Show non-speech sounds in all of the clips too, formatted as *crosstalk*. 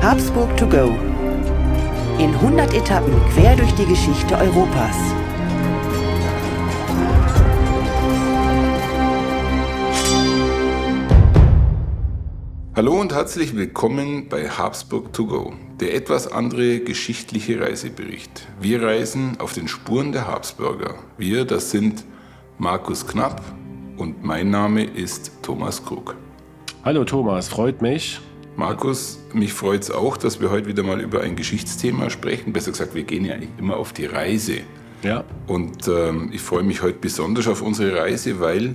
Habsburg to go. In 100 Etappen quer durch die Geschichte Europas. Hallo und herzlich willkommen bei Habsburg to go, der etwas andere geschichtliche Reisebericht. Wir reisen auf den Spuren der Habsburger. Wir, das sind Markus Knapp und mein Name ist Thomas Krug. Hallo Thomas, freut mich. Markus, mich freut es auch, dass wir heute wieder mal über ein Geschichtsthema sprechen. Besser gesagt, wir gehen ja eigentlich immer auf die Reise. Ja. Und ähm, ich freue mich heute besonders auf unsere Reise, weil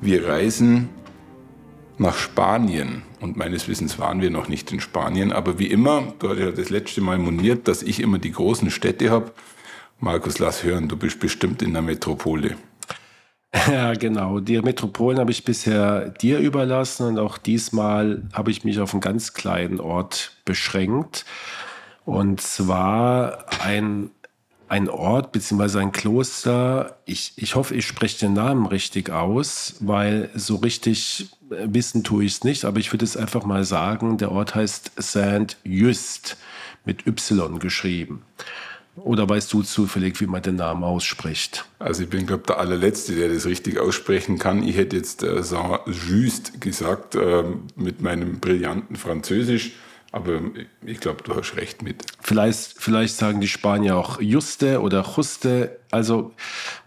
wir reisen nach Spanien. Und meines Wissens waren wir noch nicht in Spanien. Aber wie immer, du hast ja das letzte Mal moniert, dass ich immer die großen Städte habe. Markus, lass hören, du bist bestimmt in der Metropole. *laughs* Ja, genau. Die Metropolen habe ich bisher dir überlassen und auch diesmal habe ich mich auf einen ganz kleinen Ort beschränkt. Und zwar ein, ein Ort bzw. ein Kloster. Ich, ich hoffe, ich spreche den Namen richtig aus, weil so richtig wissen tue ich es nicht, aber ich würde es einfach mal sagen. Der Ort heißt Saint-Just mit Y geschrieben. Oder weißt du zufällig, wie man den Namen ausspricht? Also ich bin, glaube der allerletzte, der das richtig aussprechen kann. Ich hätte jetzt äh, Saint-Just gesagt äh, mit meinem brillanten Französisch. Aber ich glaube, du hast recht mit. Vielleicht, vielleicht sagen die Spanier auch Juste oder Juste. Also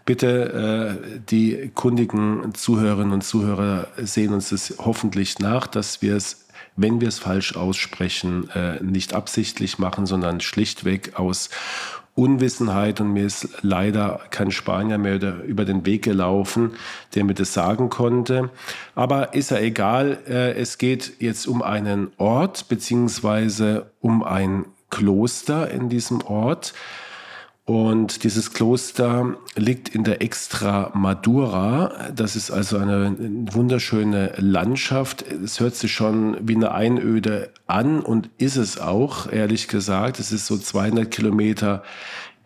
bitte, äh, die kundigen Zuhörerinnen und Zuhörer sehen uns das hoffentlich nach, dass wir es wenn wir es falsch aussprechen, äh, nicht absichtlich machen, sondern schlichtweg aus Unwissenheit und mir ist leider kein Spanier mehr über den Weg gelaufen, der mir das sagen konnte. Aber ist ja egal, äh, es geht jetzt um einen Ort beziehungsweise um ein Kloster in diesem Ort. Und dieses Kloster liegt in der Extramadura. Das ist also eine wunderschöne Landschaft. Es hört sich schon wie eine Einöde an und ist es auch, ehrlich gesagt. Es ist so 200 Kilometer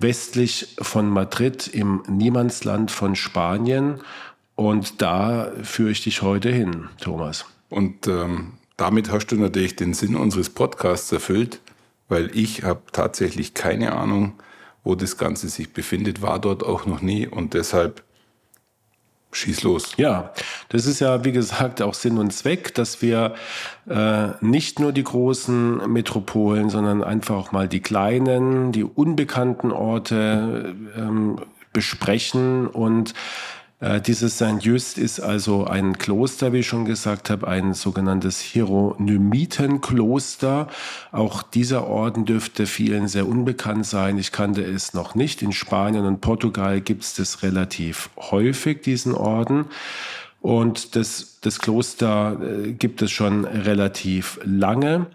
westlich von Madrid im Niemandsland von Spanien. Und da führe ich dich heute hin, Thomas. Und ähm, damit hast du natürlich den Sinn unseres Podcasts erfüllt, weil ich habe tatsächlich keine Ahnung, wo das Ganze sich befindet, war dort auch noch nie und deshalb schieß los. Ja, das ist ja, wie gesagt, auch Sinn und Zweck, dass wir äh, nicht nur die großen Metropolen, sondern einfach auch mal die kleinen, die unbekannten Orte ähm, besprechen und dieses St. Just ist also ein Kloster, wie ich schon gesagt habe, ein sogenanntes Hieronymitenkloster. Auch dieser Orden dürfte vielen sehr unbekannt sein. Ich kannte es noch nicht. In Spanien und Portugal gibt es das relativ häufig, diesen Orden. Und das, das Kloster äh, gibt es schon relativ lange,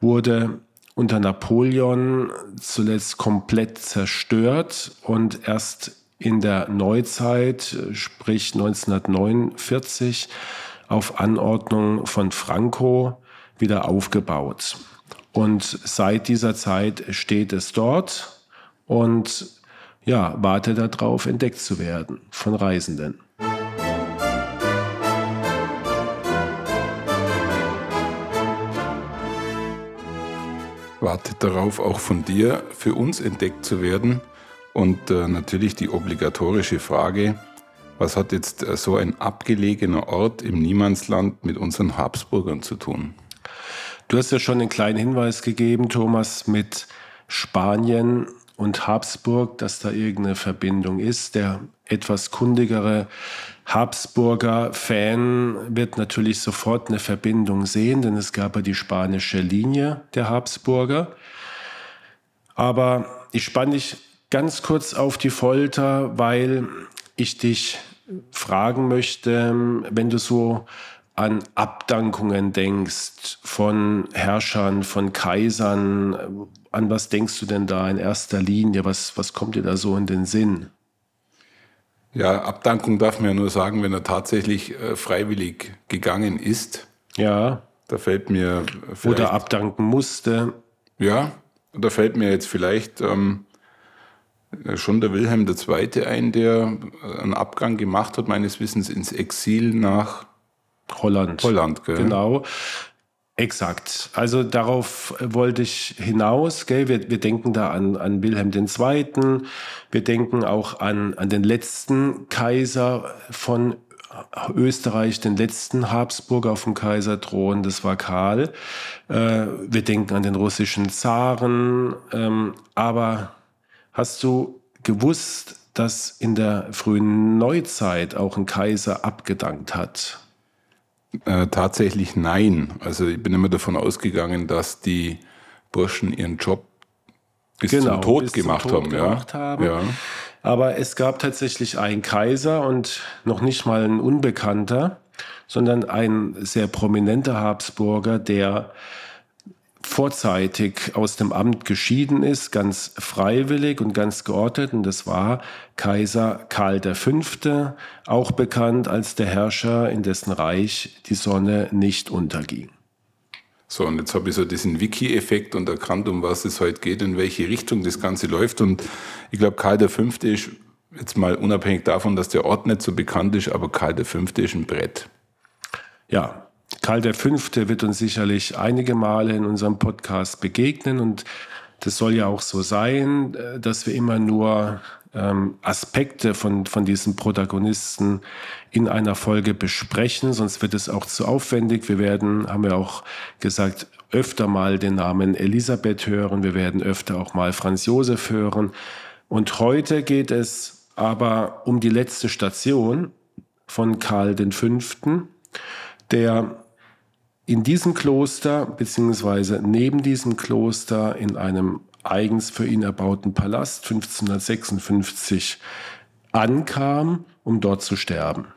wurde unter Napoleon zuletzt komplett zerstört und erst in der Neuzeit, sprich 1949, auf Anordnung von Franco wieder aufgebaut. Und seit dieser Zeit steht es dort und ja, wartet darauf, entdeckt zu werden von Reisenden. Wartet darauf, auch von dir für uns entdeckt zu werden. Und äh, natürlich die obligatorische Frage, was hat jetzt äh, so ein abgelegener Ort im Niemandsland mit unseren Habsburgern zu tun? Du hast ja schon einen kleinen Hinweis gegeben, Thomas, mit Spanien und Habsburg, dass da irgendeine Verbindung ist. Der etwas kundigere Habsburger Fan wird natürlich sofort eine Verbindung sehen, denn es gab ja die spanische Linie der Habsburger. Aber ich spanne dich ganz kurz auf die Folter, weil ich dich fragen möchte, wenn du so an Abdankungen denkst von Herrschern, von Kaisern, an was denkst du denn da in erster Linie? Was, was kommt dir da so in den Sinn? Ja, Abdankung darf man ja nur sagen, wenn er tatsächlich äh, freiwillig gegangen ist. Ja. Da fällt mir. Oder abdanken musste. Ja, da fällt mir jetzt vielleicht ähm, äh, schon der Wilhelm II. ein, der äh, einen Abgang gemacht hat, meines Wissens ins Exil nach Holland. Holland, gell? Genau. Exakt. Also darauf wollte ich hinaus. Gell? Wir, wir denken da an, an Wilhelm II. Wir denken auch an, an den letzten Kaiser von Österreich, den letzten Habsburger auf dem Kaiserthron. Das war Karl. Äh, wir denken an den russischen Zaren. Ähm, aber hast du gewusst, dass in der frühen Neuzeit auch ein Kaiser abgedankt hat? Äh, tatsächlich nein. Also ich bin immer davon ausgegangen, dass die Burschen ihren Job bis genau, zum Tod, bis gemacht, zum Tod haben, gemacht ja. haben. Ja. Aber es gab tatsächlich einen Kaiser und noch nicht mal ein Unbekannter, sondern ein sehr prominenter Habsburger, der vorzeitig aus dem Amt geschieden ist, ganz freiwillig und ganz geordnet. Und das war Kaiser Karl V., auch bekannt als der Herrscher, in dessen Reich die Sonne nicht unterging. So, und jetzt habe ich so diesen Wiki-Effekt und erkannt, um was es heute geht, in welche Richtung das Ganze läuft. Und ich glaube, Karl V. ist, jetzt mal unabhängig davon, dass der Ort nicht so bekannt ist, aber Karl V. ist ein Brett. Ja, Karl V. wird uns sicherlich einige Male in unserem Podcast begegnen und das soll ja auch so sein, äh, dass wir immer nur ähm, Aspekte von, von diesen Protagonisten in einer Folge besprechen, sonst wird es auch zu aufwendig. Wir werden, haben wir auch gesagt, öfter mal den Namen Elisabeth hören, wir werden öfter auch mal Franz Josef hören. Und heute geht es aber um die letzte Station von Karl V., der in diesem Kloster beziehungsweise neben diesem Kloster in einem eigens für ihn erbauten Palast 1556 ankam, um dort zu sterben.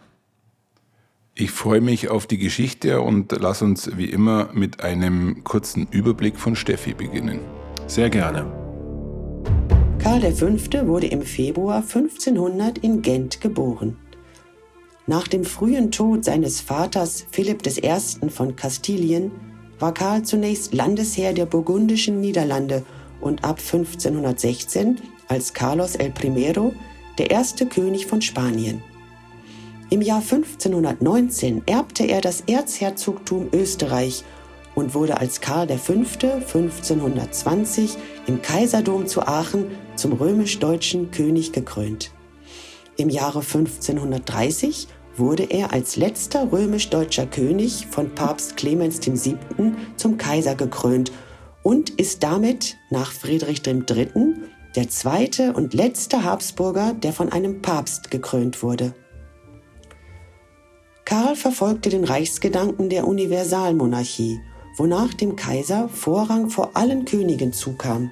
Ich freue mich auf die Geschichte und lass uns wie immer mit einem kurzen Überblick von Steffi beginnen. Sehr gerne. Karl V. wurde im Februar 1500 in Gent geboren. Nach dem frühen Tod seines Vaters Philipp I. von Kastilien war Karl zunächst Landesherr der burgundischen Niederlande und ab 1516 als Carlos el Primero der erste König von Spanien. Im Jahr 1519 erbte er das Erzherzogtum Österreich und wurde als Karl V. 1520 im Kaiserdom zu Aachen zum römisch-deutschen König gekrönt. Im Jahre 1530 wurde er als letzter römisch-deutscher König von Papst Clemens VII. zum Kaiser gekrönt und ist damit nach Friedrich III. der zweite und letzte Habsburger, der von einem Papst gekrönt wurde. Karl verfolgte den Reichsgedanken der Universalmonarchie, wonach dem Kaiser Vorrang vor allen Königen zukam.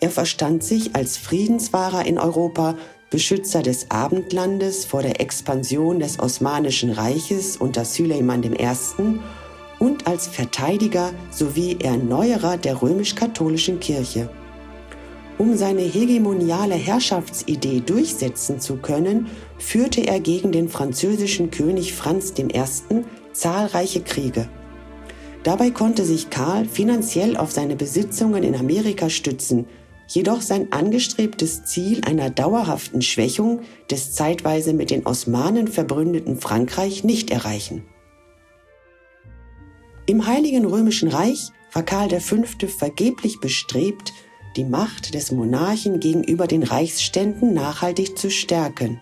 Er verstand sich als Friedenswahrer in Europa Beschützer des Abendlandes vor der Expansion des Osmanischen Reiches unter Süleyman I. und als Verteidiger sowie Erneuerer der römisch-katholischen Kirche. Um seine hegemoniale Herrschaftsidee durchsetzen zu können, führte er gegen den französischen König Franz I. zahlreiche Kriege. Dabei konnte sich Karl finanziell auf seine Besitzungen in Amerika stützen, jedoch sein angestrebtes Ziel einer dauerhaften Schwächung des zeitweise mit den Osmanen verbründeten Frankreich nicht erreichen. Im Heiligen Römischen Reich war Karl V. vergeblich bestrebt, die Macht des Monarchen gegenüber den Reichsständen nachhaltig zu stärken.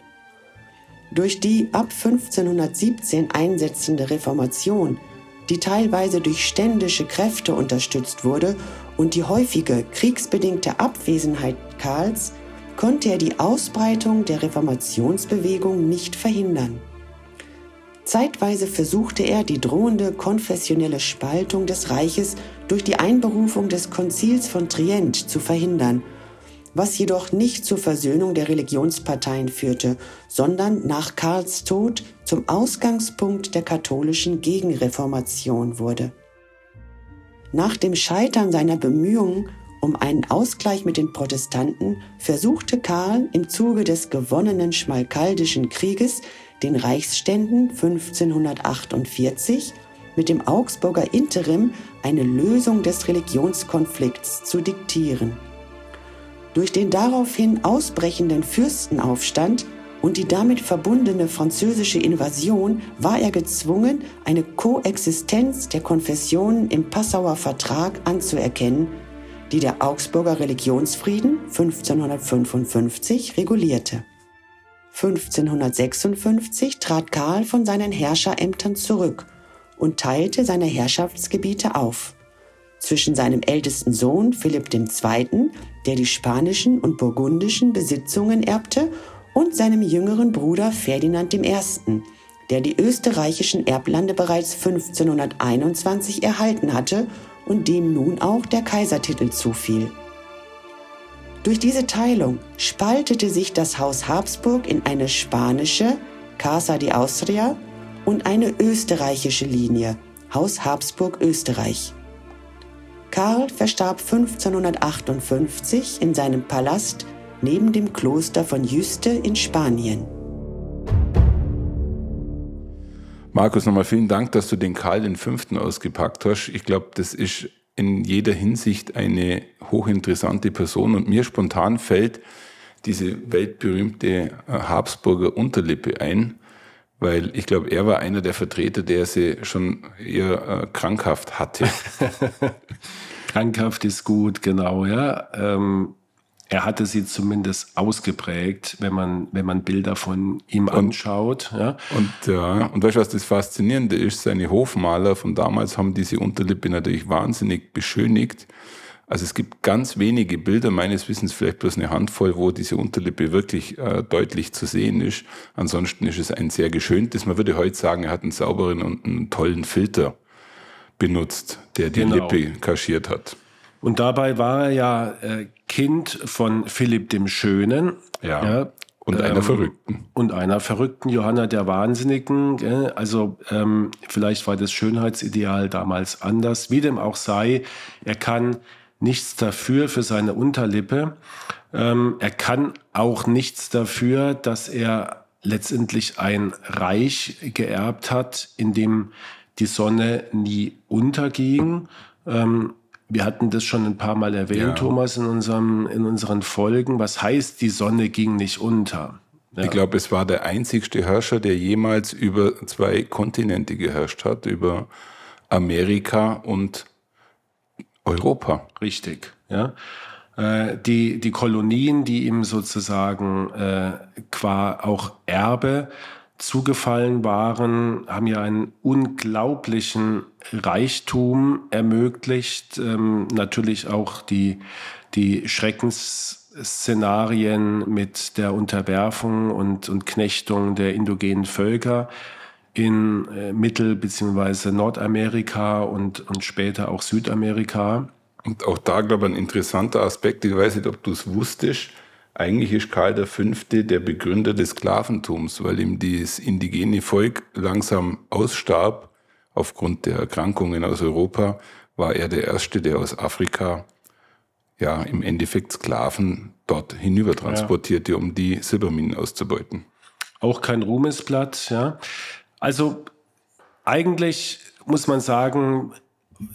Durch die ab 1517 einsetzende Reformation, die teilweise durch ständische Kräfte unterstützt wurde und die häufige kriegsbedingte Abwesenheit Karls konnte er die Ausbreitung der Reformationsbewegung nicht verhindern. Zeitweise versuchte er, die drohende konfessionelle Spaltung des Reiches durch die Einberufung des Konzils von Trient zu verhindern, was jedoch nicht zur Versöhnung der Religionsparteien führte, sondern nach Karls Tod zum Ausgangspunkt der katholischen Gegenreformation wurde. Nach dem Scheitern seiner Bemühungen um einen Ausgleich mit den Protestanten versuchte Karl im Zuge des gewonnenen Schmalkaldischen Krieges den Reichsständen 1548 mit dem Augsburger Interim eine Lösung des Religionskonflikts zu diktieren. Durch den daraufhin ausbrechenden Fürstenaufstand und die damit verbundene französische Invasion war er gezwungen, eine Koexistenz der Konfessionen im Passauer Vertrag anzuerkennen, die der Augsburger Religionsfrieden 1555 regulierte. 1556 trat Karl von seinen Herrscherämtern zurück und teilte seine Herrschaftsgebiete auf. Zwischen seinem ältesten Sohn Philipp II., der die spanischen und burgundischen Besitzungen erbte, und seinem jüngeren Bruder Ferdinand I., der die österreichischen Erblande bereits 1521 erhalten hatte und dem nun auch der Kaisertitel zufiel. Durch diese Teilung spaltete sich das Haus Habsburg in eine spanische Casa de Austria und eine österreichische Linie Haus Habsburg Österreich. Karl verstarb 1558 in seinem Palast neben dem Kloster von Juste in Spanien. Markus, nochmal vielen Dank, dass du den Karl den Fünften ausgepackt hast. Ich glaube, das ist in jeder Hinsicht eine hochinteressante Person und mir spontan fällt diese weltberühmte äh, Habsburger Unterlippe ein, weil ich glaube, er war einer der Vertreter, der sie schon eher äh, krankhaft hatte. *laughs* krankhaft ist gut, genau, ja. Ähm, er hatte sie zumindest ausgeprägt, wenn man, wenn man Bilder von ihm und, anschaut. Ja. Und, ja, und weißt du, was das Faszinierende ist? Seine Hofmaler von damals haben diese Unterlippe natürlich wahnsinnig beschönigt. Also es gibt ganz wenige Bilder, meines Wissens vielleicht bloß eine Handvoll, wo diese Unterlippe wirklich äh, deutlich zu sehen ist. Ansonsten ist es ein sehr geschöntes. Man würde heute sagen, er hat einen sauberen und einen tollen Filter benutzt, der die genau. Lippe kaschiert hat. Und dabei war er ja äh, Kind von Philipp dem Schönen. Ja. ja und einer ähm, Verrückten. Und einer Verrückten, Johanna der Wahnsinnigen. Gell? Also ähm, vielleicht war das Schönheitsideal damals anders. Wie dem auch sei, er kann nichts dafür für seine Unterlippe. Ähm, er kann auch nichts dafür, dass er letztendlich ein Reich geerbt hat, in dem die Sonne nie unterging. Ähm, wir hatten das schon ein paar Mal erwähnt, ja. Thomas, in, unserem, in unseren Folgen. Was heißt, die Sonne ging nicht unter? Ja. Ich glaube, es war der einzigste Herrscher, der jemals über zwei Kontinente geherrscht hat, über Amerika und Europa. Richtig, ja. Äh, die, die Kolonien, die ihm sozusagen äh, qua auch Erbe zugefallen waren, haben ja einen unglaublichen Reichtum ermöglicht. Ähm, natürlich auch die, die Schreckensszenarien mit der Unterwerfung und, und Knechtung der indogenen Völker in äh, Mittel- bzw. Nordamerika und, und später auch Südamerika. Und auch da, glaube ich, ein interessanter Aspekt, ich weiß nicht, ob du es wusstest, eigentlich ist Karl V. der Begründer des Sklaventums, weil ihm das indigene Volk langsam ausstarb aufgrund der Erkrankungen aus Europa, war er der Erste, der aus Afrika ja im Endeffekt Sklaven dort hinüber transportierte, ja. um die Silberminen auszubeuten. Auch kein Ruhmesblatt, ja. Also eigentlich muss man sagen,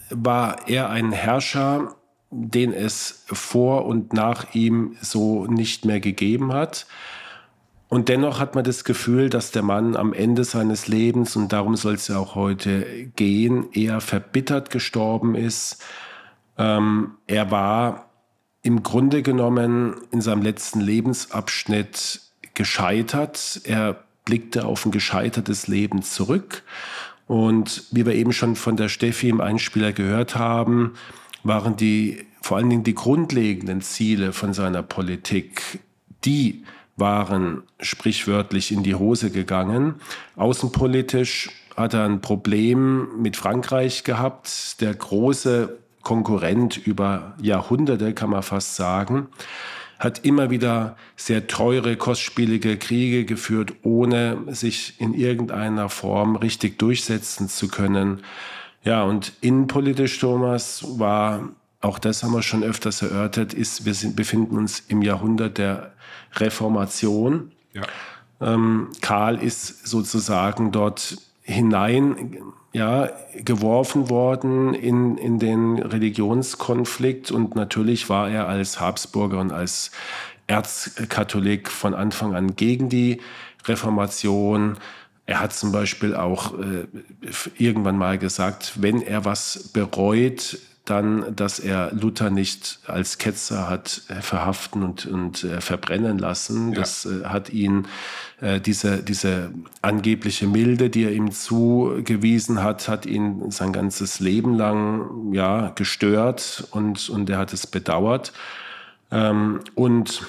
war er ein Herrscher, den es vor und nach ihm so nicht mehr gegeben hat. Und dennoch hat man das Gefühl, dass der Mann am Ende seines Lebens, und darum soll es ja auch heute gehen, eher verbittert gestorben ist. Ähm, er war im Grunde genommen in seinem letzten Lebensabschnitt gescheitert. Er blickte auf ein gescheitertes Leben zurück. Und wie wir eben schon von der Steffi im Einspieler gehört haben, waren die vor allen Dingen die grundlegenden Ziele von seiner Politik, die waren sprichwörtlich in die Hose gegangen. Außenpolitisch hat er ein Problem mit Frankreich gehabt, der große Konkurrent über Jahrhunderte, kann man fast sagen, hat immer wieder sehr teure, kostspielige Kriege geführt, ohne sich in irgendeiner Form richtig durchsetzen zu können. Ja, und innenpolitisch, Thomas, war, auch das haben wir schon öfters erörtert, ist, wir sind, befinden uns im Jahrhundert der Reformation. Ja. Ähm, Karl ist sozusagen dort hinein ja, geworfen worden in, in den Religionskonflikt und natürlich war er als Habsburger und als Erzkatholik von Anfang an gegen die Reformation. Er hat zum Beispiel auch äh, irgendwann mal gesagt, wenn er was bereut, dann, dass er Luther nicht als Ketzer hat äh, verhaften und, und äh, verbrennen lassen. Ja. Das äh, hat ihn, äh, diese, diese angebliche Milde, die er ihm zugewiesen hat, hat ihn sein ganzes Leben lang ja, gestört und, und er hat es bedauert. Ähm, und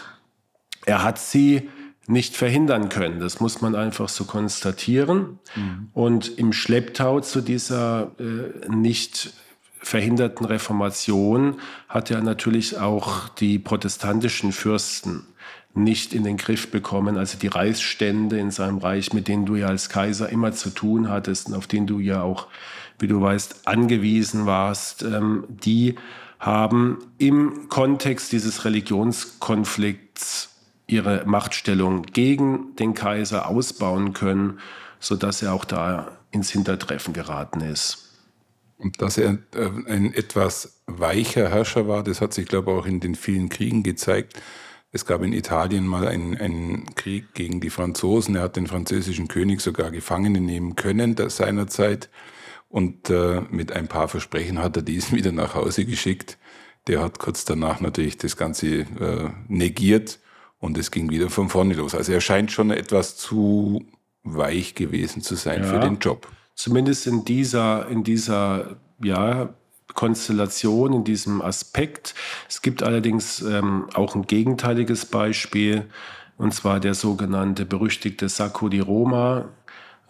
er hat sie nicht verhindern können. Das muss man einfach so konstatieren. Mhm. Und im Schlepptau zu dieser äh, nicht verhinderten Reformation hat er natürlich auch die protestantischen Fürsten nicht in den Griff bekommen, also die Reichsstände in seinem Reich, mit denen du ja als Kaiser immer zu tun hattest und auf denen du ja auch, wie du weißt, angewiesen warst, ähm, die haben im Kontext dieses Religionskonflikts ihre Machtstellung gegen den Kaiser ausbauen können, sodass er auch da ins Hintertreffen geraten ist. Und dass er äh, ein etwas weicher Herrscher war, das hat sich, glaube ich, auch in den vielen Kriegen gezeigt. Es gab in Italien mal einen, einen Krieg gegen die Franzosen. Er hat den französischen König sogar Gefangene nehmen können seinerzeit. Und äh, mit ein paar Versprechen hat er diesen *laughs* wieder nach Hause geschickt. Der hat kurz danach natürlich das Ganze äh, negiert und es ging wieder von vorne los. Also er scheint schon etwas zu weich gewesen zu sein ja. für den Job zumindest in dieser, in dieser ja, Konstellation, in diesem Aspekt. Es gibt allerdings ähm, auch ein gegenteiliges Beispiel, und zwar der sogenannte berüchtigte Sacco di Roma,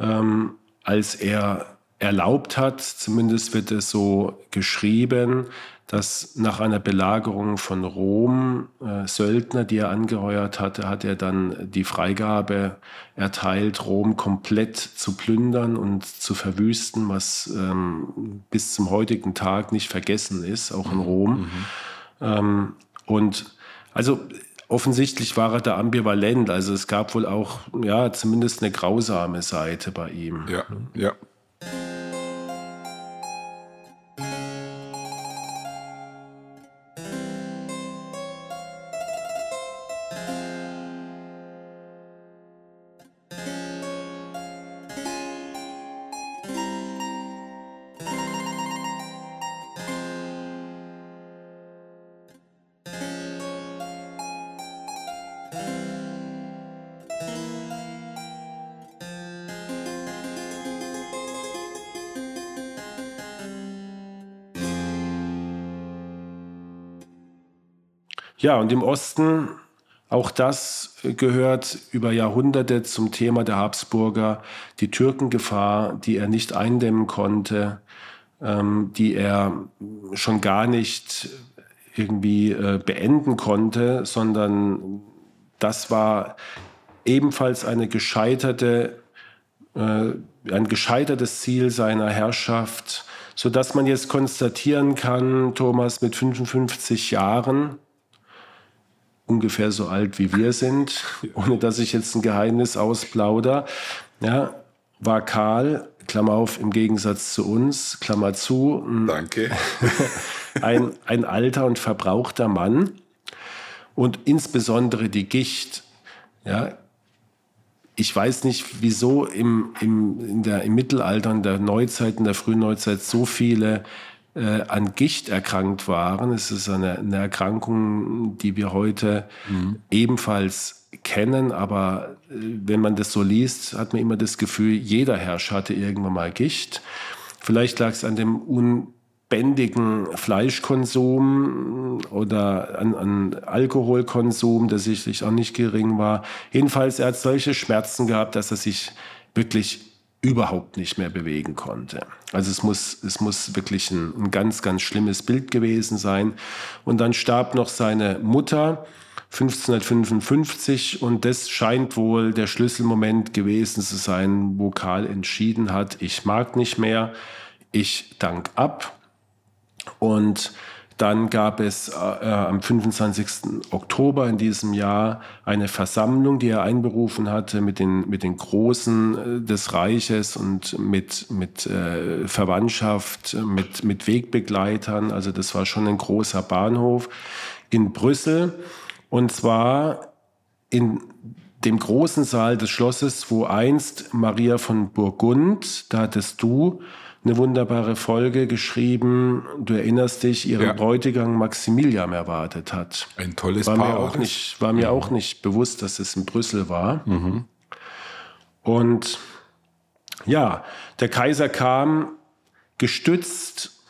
ähm, als er erlaubt hat, zumindest wird es so geschrieben, dass nach einer Belagerung von Rom äh, Söldner, die er angeheuert hatte, hat er dann die Freigabe erteilt, Rom komplett zu plündern und zu verwüsten, was ähm, bis zum heutigen Tag nicht vergessen ist, auch in mhm. Rom. Mhm. Ähm, und also offensichtlich war er da ambivalent. Also es gab wohl auch, ja, zumindest eine grausame Seite bei ihm. Ja, ja. Ja, und im Osten, auch das gehört über Jahrhunderte zum Thema der Habsburger, die Türkengefahr, die er nicht eindämmen konnte, ähm, die er schon gar nicht irgendwie äh, beenden konnte, sondern das war ebenfalls eine gescheiterte, äh, ein gescheitertes Ziel seiner Herrschaft, so dass man jetzt konstatieren kann, Thomas mit 55 Jahren, ungefähr so alt wie wir sind, ohne dass ich jetzt ein Geheimnis ausplauder, ja, war Karl, Klammer auf, im Gegensatz zu uns, Klammer zu, Danke. *laughs* ein, ein alter und verbrauchter Mann. Und insbesondere die Gicht, ja, ich weiß nicht, wieso im, im, in der, im Mittelalter, in der Neuzeit, in der frühen Neuzeit so viele äh, an Gicht erkrankt waren. Es ist eine, eine Erkrankung, die wir heute mhm. ebenfalls kennen, aber äh, wenn man das so liest, hat man immer das Gefühl, jeder Herrscher hatte irgendwann mal Gicht. Vielleicht lag es an dem unbändigen Fleischkonsum oder an, an, Alkoholkonsum, der sicherlich auch nicht gering war. Jedenfalls, er hat solche Schmerzen gehabt, dass er sich wirklich überhaupt nicht mehr bewegen konnte. Also es muss, es muss wirklich ein, ein ganz, ganz schlimmes Bild gewesen sein. Und dann starb noch seine Mutter 1555 und das scheint wohl der Schlüsselmoment gewesen zu sein, wo Karl entschieden hat, ich mag nicht mehr, ich dank ab. Und dann gab es äh, am 25. Oktober in diesem Jahr eine Versammlung, die er einberufen hatte mit den, mit den Großen äh, des Reiches und mit, mit äh, Verwandtschaft, mit, mit Wegbegleitern. Also das war schon ein großer Bahnhof in Brüssel. Und zwar in dem großen Saal des Schlosses, wo einst Maria von Burgund, da hattest du eine wunderbare Folge geschrieben. Du erinnerst dich, ihren ja. Bräutigam Maximilian erwartet hat. Ein tolles war Paar. Mir auch nicht, war mir mhm. auch nicht bewusst, dass es in Brüssel war. Mhm. Und ja, der Kaiser kam gestützt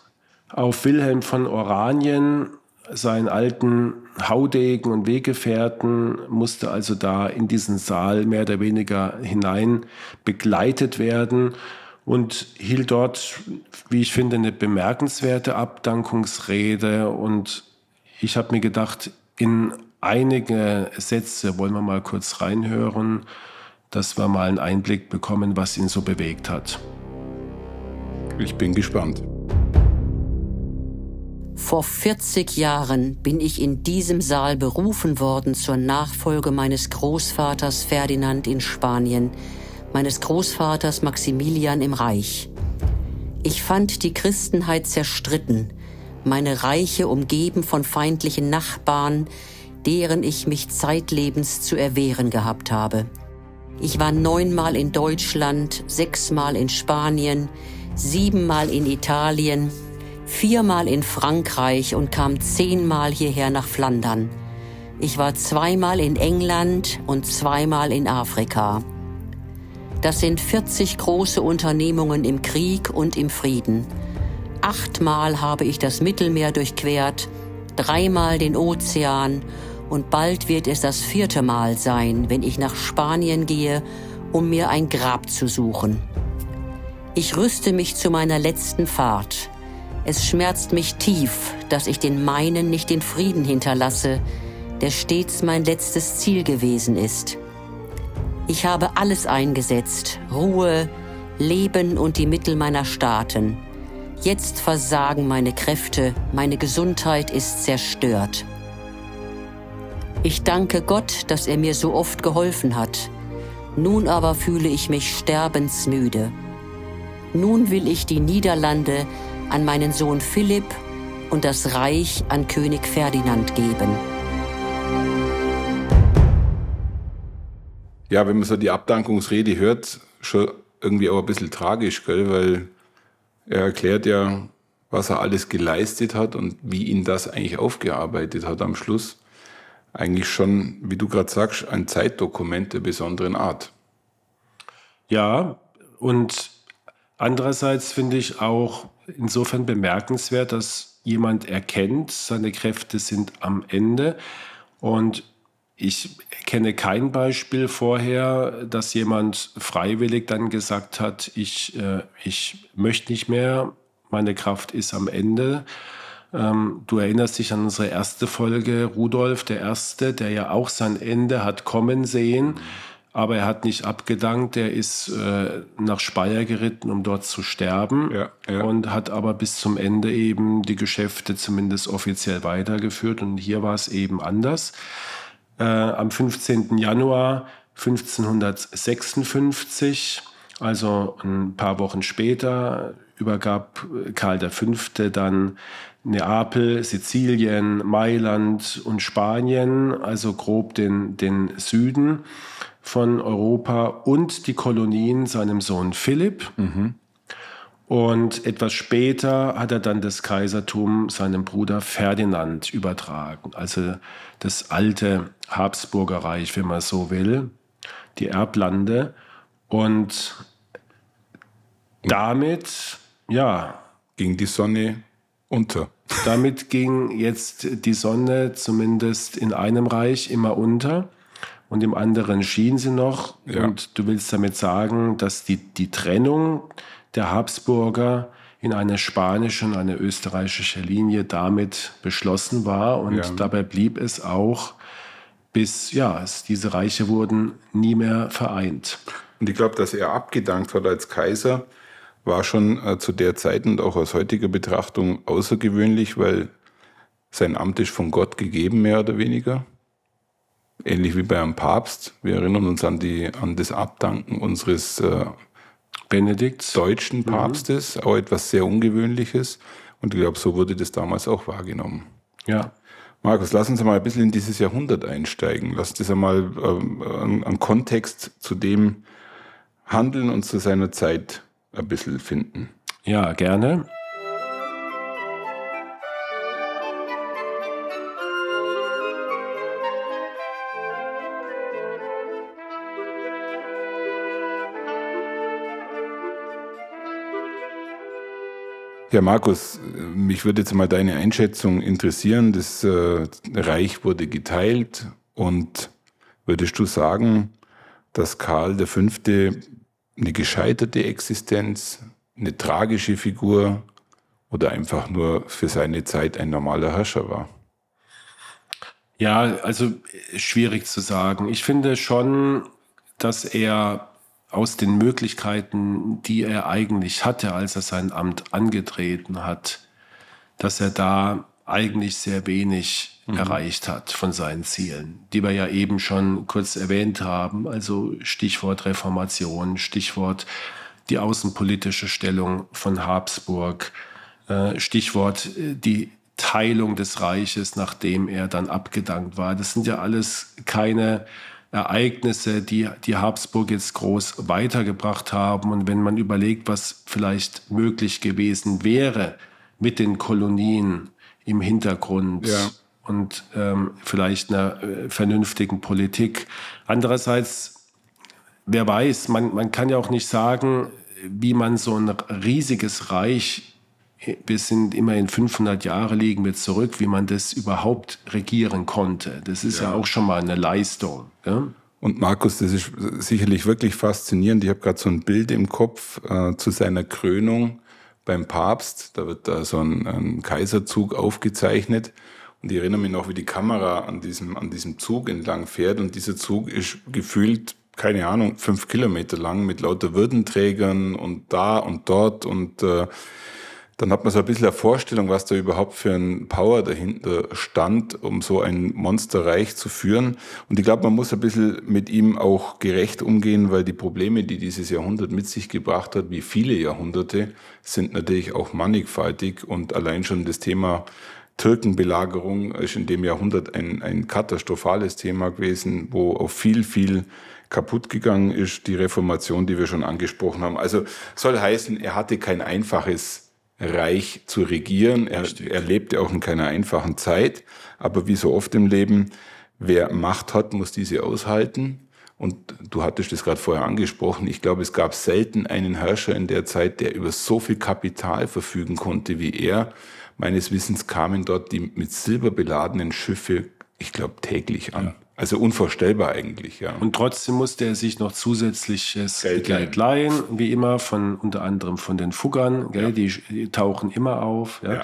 auf Wilhelm von Oranien, seinen alten Haudegen und Weggefährten, musste also da in diesen Saal mehr oder weniger hinein begleitet werden und hielt dort, wie ich finde, eine bemerkenswerte Abdankungsrede. Und ich habe mir gedacht, in einige Sätze wollen wir mal kurz reinhören, dass wir mal einen Einblick bekommen, was ihn so bewegt hat. Ich bin gespannt. Vor 40 Jahren bin ich in diesem Saal berufen worden zur Nachfolge meines Großvaters Ferdinand in Spanien, meines Großvaters Maximilian im Reich. Ich fand die Christenheit zerstritten, meine Reiche umgeben von feindlichen Nachbarn, deren ich mich zeitlebens zu erwehren gehabt habe. Ich war neunmal in Deutschland, sechsmal in Spanien, siebenmal in Italien, viermal in Frankreich und kam zehnmal hierher nach Flandern. Ich war zweimal in England und zweimal in Afrika. Das sind 40 große Unternehmungen im Krieg und im Frieden. Achtmal habe ich das Mittelmeer durchquert, dreimal den Ozean und bald wird es das vierte Mal sein, wenn ich nach Spanien gehe, um mir ein Grab zu suchen. Ich rüste mich zu meiner letzten Fahrt. Es schmerzt mich tief, dass ich den meinen nicht den Frieden hinterlasse, der stets mein letztes Ziel gewesen ist. Ich habe alles eingesetzt, Ruhe, Leben und die Mittel meiner Staaten. Jetzt versagen meine Kräfte, meine Gesundheit ist zerstört. Ich danke Gott, dass er mir so oft geholfen hat. Nun aber fühle ich mich sterbensmüde. Nun will ich die Niederlande an meinen Sohn Philipp und das Reich an König Ferdinand geben. Ja, wenn man so die Abdankungsrede hört, schon irgendwie auch ein bisschen tragisch, gell? weil er erklärt ja, was er alles geleistet hat und wie ihn das eigentlich aufgearbeitet hat am Schluss. Eigentlich schon, wie du gerade sagst, ein Zeitdokument der besonderen Art. Ja, und andererseits finde ich auch insofern bemerkenswert, dass jemand erkennt, seine Kräfte sind am Ende und ich kenne kein Beispiel vorher, dass jemand freiwillig dann gesagt hat, ich, äh, ich möchte nicht mehr, meine Kraft ist am Ende. Ähm, du erinnerst dich an unsere erste Folge, Rudolf der Erste, der ja auch sein Ende hat kommen sehen, aber er hat nicht abgedankt, er ist äh, nach Speyer geritten, um dort zu sterben ja, ja. und hat aber bis zum Ende eben die Geschäfte zumindest offiziell weitergeführt und hier war es eben anders. Äh, am 15. Januar 1556, also ein paar Wochen später, übergab Karl V. dann Neapel, Sizilien, Mailand und Spanien, also grob den, den Süden von Europa und die Kolonien seinem Sohn Philipp. Mhm. Und etwas später hat er dann das Kaisertum seinem Bruder Ferdinand übertragen. Also das alte Habsburger Reich, wenn man so will, die Erblande. Und damit, ja. Ging die Sonne unter. Damit ging jetzt die Sonne zumindest in einem Reich immer unter und im anderen schien sie noch. Ja. Und du willst damit sagen, dass die, die Trennung der Habsburger in eine spanische und eine österreichische Linie damit beschlossen war. Und ja. dabei blieb es auch, bis ja, es, diese Reiche wurden nie mehr vereint. Und ich glaube, dass er abgedankt hat als Kaiser, war schon äh, zu der Zeit und auch aus heutiger Betrachtung außergewöhnlich, weil sein Amt ist von Gott gegeben, mehr oder weniger. Ähnlich wie bei einem Papst. Wir erinnern uns an, die, an das Abdanken unseres äh, Benedikts. deutschen mhm. Papstes, mhm. auch etwas sehr Ungewöhnliches. Und ich glaube, so wurde das damals auch wahrgenommen. Ja. Markus, lass uns mal ein bisschen in dieses Jahrhundert einsteigen. Lass uns einmal ähm, einen Kontext zu dem Handeln und zu seiner Zeit ein bisschen finden. Ja, gerne. Ja, Markus, mich würde jetzt mal deine Einschätzung interessieren. Das äh, Reich wurde geteilt und würdest du sagen, dass Karl V. eine gescheiterte Existenz, eine tragische Figur oder einfach nur für seine Zeit ein normaler Herrscher war? Ja, also schwierig zu sagen. Ich finde schon, dass er aus den Möglichkeiten, die er eigentlich hatte, als er sein Amt angetreten hat, dass er da eigentlich sehr wenig mhm. erreicht hat von seinen Zielen, die wir ja eben schon kurz erwähnt haben. Also Stichwort Reformation, Stichwort die außenpolitische Stellung von Habsburg, äh, Stichwort äh, die Teilung des Reiches, nachdem er dann abgedankt war. Das sind ja alles keine Ereignisse, die die Habsburg jetzt groß weitergebracht haben. Und wenn man überlegt, was vielleicht möglich gewesen wäre mit den Kolonien im Hintergrund ja. und ähm, vielleicht einer äh, vernünftigen Politik. Andererseits, wer weiß, man, man kann ja auch nicht sagen, wie man so ein riesiges Reich wir sind immerhin 500 Jahre liegen wir zurück, wie man das überhaupt regieren konnte. Das ist ja, ja auch schon mal eine Leistung. Ja? Und Markus, das ist sicherlich wirklich faszinierend. Ich habe gerade so ein Bild im Kopf äh, zu seiner Krönung beim Papst. Da wird da so ein, ein, Kaiserzug aufgezeichnet. Und ich erinnere mich noch, wie die Kamera an diesem, an diesem Zug entlang fährt. Und dieser Zug ist gefühlt, keine Ahnung, fünf Kilometer lang mit lauter Würdenträgern und da und dort und äh, dann hat man so ein bisschen eine Vorstellung, was da überhaupt für ein Power dahinter stand, um so ein Monsterreich zu führen. Und ich glaube, man muss ein bisschen mit ihm auch gerecht umgehen, weil die Probleme, die dieses Jahrhundert mit sich gebracht hat, wie viele Jahrhunderte, sind natürlich auch mannigfaltig. Und allein schon das Thema Türkenbelagerung ist in dem Jahrhundert ein, ein katastrophales Thema gewesen, wo auch viel, viel kaputt gegangen ist, die Reformation, die wir schon angesprochen haben. Also soll heißen, er hatte kein einfaches reich zu regieren. Er, er lebte auch in keiner einfachen Zeit. Aber wie so oft im Leben, wer Macht hat, muss diese aushalten. Und du hattest das gerade vorher angesprochen. Ich glaube, es gab selten einen Herrscher in der Zeit, der über so viel Kapital verfügen konnte wie er. Meines Wissens kamen dort die mit Silber beladenen Schiffe, ich glaube, täglich an. Ja. Also unvorstellbar eigentlich, ja. Und trotzdem musste er sich noch zusätzliches Geld, Geld leihen, wie immer, von unter anderem von den Fuggern? Ja. Die, die, tauchen immer auf. Ja?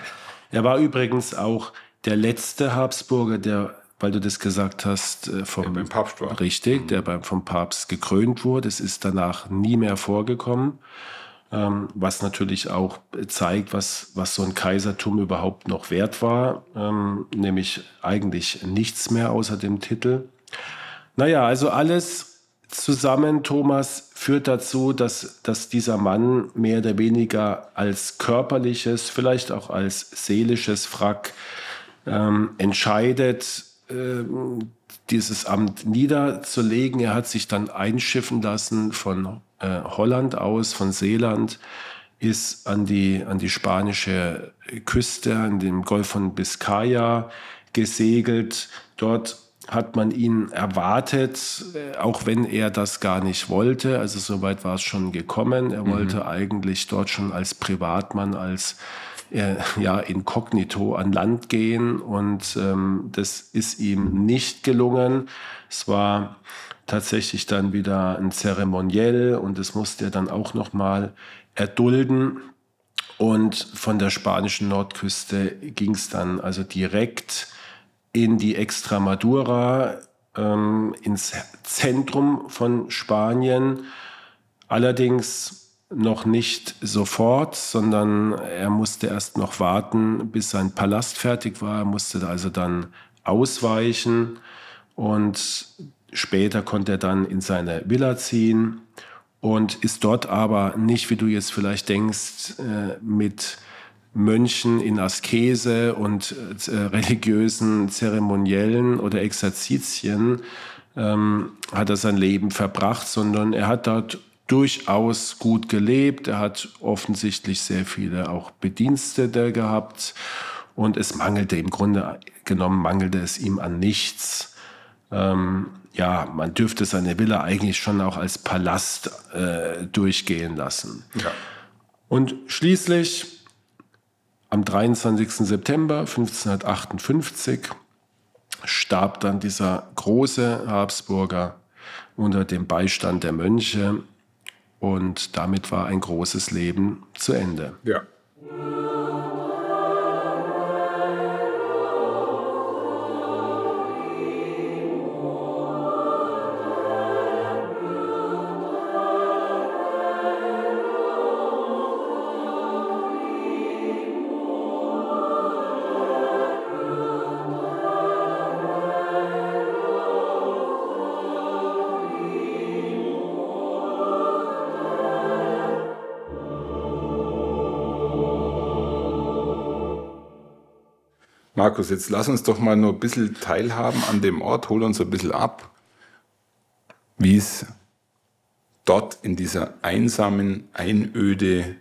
Er war übrigens auch der letzte Habsburger, der, weil du das gesagt hast, äh, vom der Papst war. Richtig, mhm. der beim, vom Papst gekrönt wurde. Es ist danach nie mehr vorgekommen. Ähm, was natürlich auch zeigt, was, was so ein Kaisertum überhaupt noch wert war, ähm, nämlich eigentlich nichts mehr außer dem Titel. Naja, also alles zusammen, Thomas, führt dazu, dass, dass dieser Mann mehr oder weniger als körperliches, vielleicht auch als seelisches Wrack ähm, entscheidet, ähm, dieses Amt niederzulegen. Er hat sich dann einschiffen lassen von äh, Holland aus, von Seeland, ist an die, an die spanische Küste, an dem Golf von Biscaya gesegelt. Dort hat man ihn erwartet, äh, auch wenn er das gar nicht wollte. Also soweit war es schon gekommen. Er mhm. wollte eigentlich dort schon als Privatmann, als äh, ja, inkognito an Land gehen und ähm, das ist ihm nicht gelungen. Es war tatsächlich dann wieder ein Zeremoniell und das musste er dann auch noch mal erdulden. Und von der spanischen Nordküste ging es dann also direkt in die Extremadura, ähm, ins Zentrum von Spanien. Allerdings noch nicht sofort, sondern er musste erst noch warten, bis sein Palast fertig war. Er musste also dann ausweichen und Später konnte er dann in seine Villa ziehen und ist dort aber nicht, wie du jetzt vielleicht denkst, äh, mit Mönchen in Askese und äh, religiösen Zeremoniellen oder Exerzitien ähm, hat er sein Leben verbracht, sondern er hat dort durchaus gut gelebt. Er hat offensichtlich sehr viele auch Bedienstete gehabt und es mangelte im Grunde genommen mangelte es ihm an nichts. Ähm, ja, man dürfte seine Villa eigentlich schon auch als Palast äh, durchgehen lassen. Ja. Und schließlich am 23. September 1558 starb dann dieser große Habsburger unter dem Beistand der Mönche und damit war ein großes Leben zu Ende. Ja. Markus, jetzt lass uns doch mal nur ein bisschen teilhaben an dem Ort, hol uns ein bisschen ab, wie es dort in dieser einsamen Einöde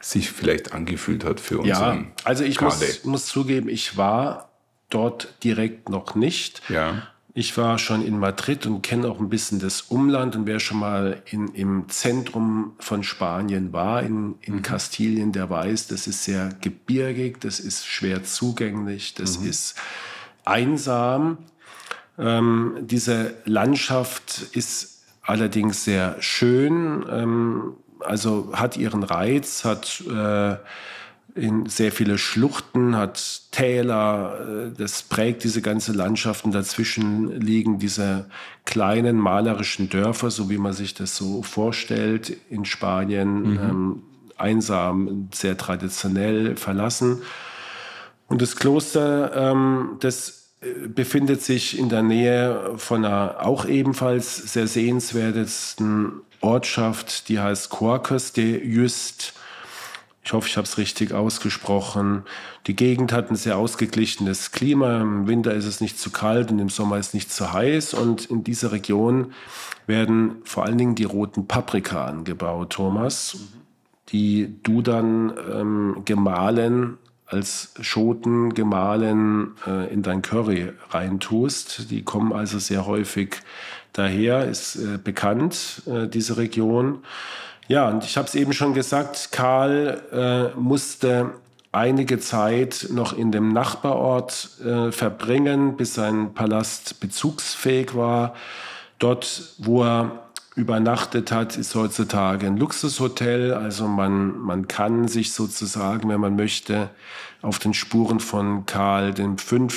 sich vielleicht angefühlt hat für uns. Ja, also ich muss, muss, zugeben, ich war dort direkt noch nicht. Ja. Ich war schon in Madrid und kenne auch ein bisschen das Umland und wer schon mal in, im Zentrum von Spanien war, in, in mhm. Kastilien, der weiß, das ist sehr gebirgig, das ist schwer zugänglich, das mhm. ist einsam. Ähm, diese Landschaft ist allerdings sehr schön, ähm, also hat ihren Reiz, hat äh, in sehr viele Schluchten, hat Täler, äh, das prägt diese ganze Landschaft und dazwischen liegen diese kleinen malerischen Dörfer, so wie man sich das so vorstellt, in Spanien, mhm. ähm, einsam, sehr traditionell verlassen. Und das Kloster, ähm, das äh, befindet sich in der Nähe von einer auch ebenfalls sehr sehenswertesten Ortschaft, die heißt Corcus de Just ich hoffe, ich habe es richtig ausgesprochen. Die Gegend hat ein sehr ausgeglichenes Klima. Im Winter ist es nicht zu kalt und im Sommer ist es nicht zu heiß. Und in dieser Region werden vor allen Dingen die roten Paprika angebaut, Thomas, die du dann ähm, gemahlen als Schoten gemahlen äh, in dein Curry reintust. Die kommen also sehr häufig daher, ist äh, bekannt, äh, diese Region. Ja, und ich habe es eben schon gesagt, Karl äh, musste einige Zeit noch in dem Nachbarort äh, verbringen, bis sein Palast bezugsfähig war. Dort, wo er übernachtet hat, ist heutzutage ein Luxushotel. Also man, man kann sich sozusagen, wenn man möchte, auf den Spuren von Karl V.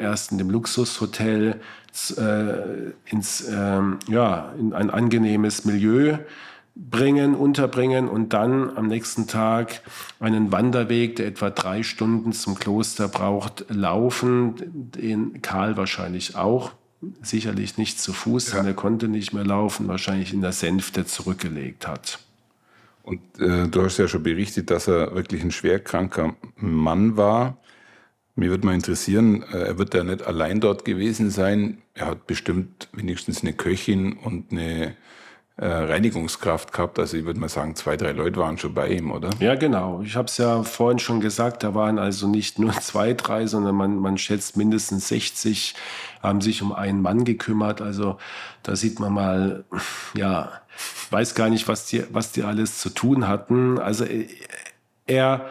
erst in dem Luxushotel äh, ins, äh, ja, in ein angenehmes Milieu bringen, unterbringen und dann am nächsten Tag einen Wanderweg, der etwa drei Stunden zum Kloster braucht, laufen, den Karl wahrscheinlich auch, sicherlich nicht zu Fuß, ja. denn er konnte nicht mehr laufen, wahrscheinlich in der Sänfte zurückgelegt hat. Und äh, du hast ja schon berichtet, dass er wirklich ein schwerkranker Mann war. Mir würde mal interessieren, äh, er wird ja nicht allein dort gewesen sein. Er hat bestimmt wenigstens eine Köchin und eine äh, Reinigungskraft gehabt. Also ich würde mal sagen, zwei, drei Leute waren schon bei ihm, oder? Ja, genau. Ich habe es ja vorhin schon gesagt, da waren also nicht nur *laughs* zwei, drei, sondern man, man schätzt mindestens 60 haben sich um einen Mann gekümmert. Also da sieht man mal, ja, weiß gar nicht, was die, was die alles zu tun hatten. Also äh, er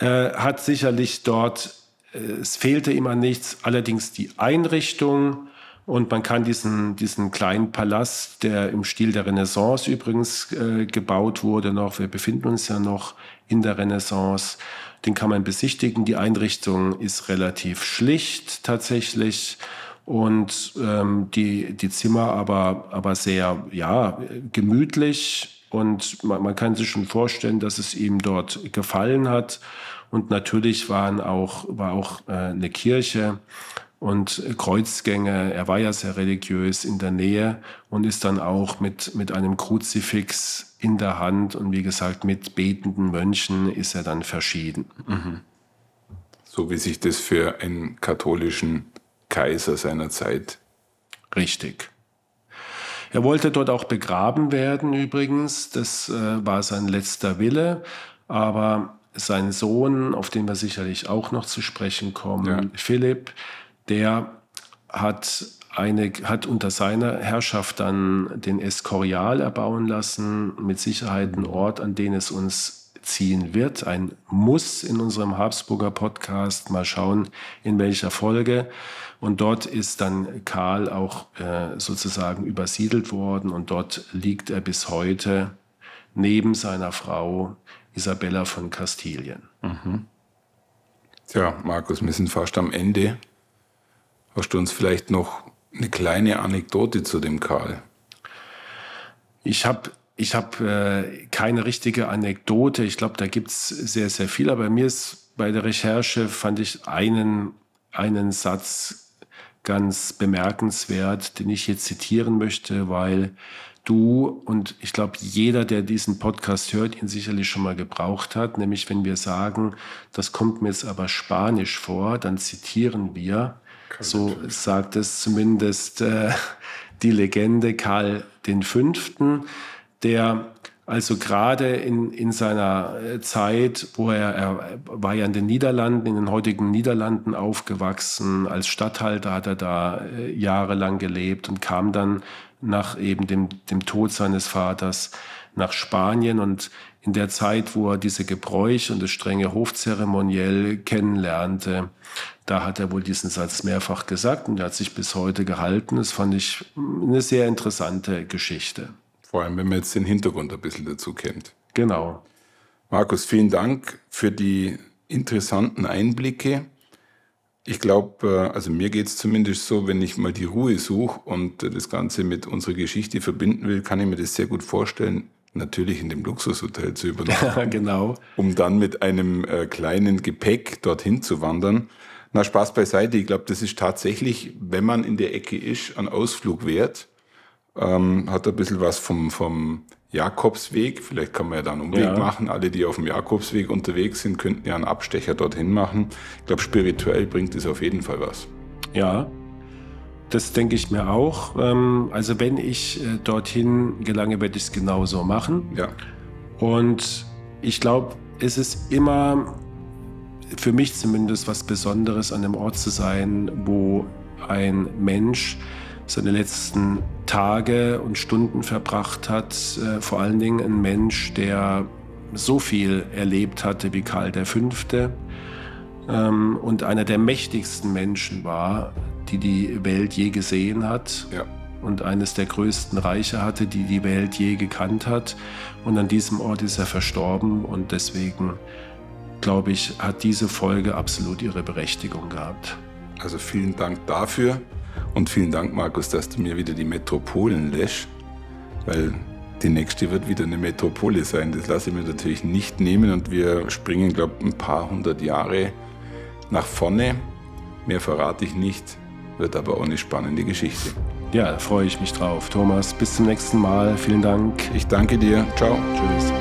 äh, hat sicherlich dort, äh, es fehlte an nichts, allerdings die Einrichtung, und man kann diesen, diesen kleinen Palast, der im Stil der Renaissance übrigens äh, gebaut wurde, noch, wir befinden uns ja noch in der Renaissance, den kann man besichtigen. Die Einrichtung ist relativ schlicht tatsächlich und ähm, die, die Zimmer aber, aber sehr ja, gemütlich. Und man, man kann sich schon vorstellen, dass es ihm dort gefallen hat. Und natürlich waren auch, war auch äh, eine Kirche und Kreuzgänge. Er war ja sehr religiös in der Nähe und ist dann auch mit, mit einem Kruzifix in der Hand und wie gesagt mit betenden Mönchen ist er dann verschieden. Mhm. So wie sich das für einen katholischen Kaiser seiner Zeit. Richtig. Er wollte dort auch begraben werden übrigens, das äh, war sein letzter Wille, aber sein Sohn, auf den wir sicherlich auch noch zu sprechen kommen, ja. Philipp, der hat eine, hat unter seiner Herrschaft dann den Escorial erbauen lassen, mit Sicherheit ein Ort, an den es uns ziehen wird. Ein Muss in unserem Habsburger Podcast. Mal schauen, in welcher Folge. Und dort ist dann Karl auch äh, sozusagen übersiedelt worden und dort liegt er bis heute neben seiner Frau Isabella von Kastilien. Mhm. Tja, Markus, wir sind fast am Ende. Hast du uns vielleicht noch eine kleine Anekdote zu dem Karl? Ich habe ich hab, äh, keine richtige Anekdote. Ich glaube, da gibt es sehr, sehr viel. Aber mir ist bei der Recherche fand ich einen, einen Satz ganz bemerkenswert, den ich jetzt zitieren möchte, weil du und ich glaube, jeder, der diesen Podcast hört, ihn sicherlich schon mal gebraucht hat. Nämlich, wenn wir sagen, das kommt mir jetzt aber Spanisch vor, dann zitieren wir, so natürlich. sagt es zumindest äh, die Legende Karl V., der also gerade in, in seiner äh, Zeit, wo er, er war ja in den Niederlanden, in den heutigen Niederlanden aufgewachsen, als Statthalter hat er da äh, jahrelang gelebt und kam dann nach eben dem, dem Tod seines Vaters nach Spanien und in der Zeit, wo er diese Gebräuche und das strenge Hofzeremoniell kennenlernte, da hat er wohl diesen Satz mehrfach gesagt und der hat sich bis heute gehalten. Das fand ich eine sehr interessante Geschichte. Vor allem, wenn man jetzt den Hintergrund ein bisschen dazu kennt. Genau. Markus, vielen Dank für die interessanten Einblicke. Ich glaube, äh, also mir geht es zumindest so, wenn ich mal die Ruhe suche und das Ganze mit unserer Geschichte verbinden will, kann ich mir das sehr gut vorstellen, natürlich in dem Luxushotel zu übernachten. *laughs* genau. Um dann mit einem äh, kleinen Gepäck dorthin zu wandern. Na, Spaß beiseite. Ich glaube, das ist tatsächlich, wenn man in der Ecke ist, ein Ausflug wert. Ähm, hat ein bisschen was vom, vom Jakobsweg. Vielleicht kann man ja da einen Umweg ja. machen. Alle, die auf dem Jakobsweg unterwegs sind, könnten ja einen Abstecher dorthin machen. Ich glaube, spirituell bringt es auf jeden Fall was. Ja, das denke ich mir auch. Ähm, also wenn ich äh, dorthin gelange, werde ich es genauso machen. Ja. Und ich glaube, es ist immer für mich zumindest was Besonderes, an einem Ort zu sein, wo ein Mensch seine letzten Tage und Stunden verbracht hat. Äh, vor allen Dingen ein Mensch, der so viel erlebt hatte wie Karl V. Ähm, und einer der mächtigsten Menschen war, die die Welt je gesehen hat. Ja. Und eines der größten Reiche hatte, die die Welt je gekannt hat. Und an diesem Ort ist er verstorben. Und deswegen, glaube ich, hat diese Folge absolut ihre Berechtigung gehabt. Also vielen Dank dafür. Und vielen Dank, Markus, dass du mir wieder die Metropolen lässt, weil die nächste wird wieder eine Metropole sein. Das lasse ich mir natürlich nicht nehmen und wir springen, glaube ich, ein paar hundert Jahre nach vorne. Mehr verrate ich nicht, wird aber auch eine spannende Geschichte. Ja, da freue ich mich drauf. Thomas, bis zum nächsten Mal. Vielen Dank. Ich danke dir. Ciao. Tschüss.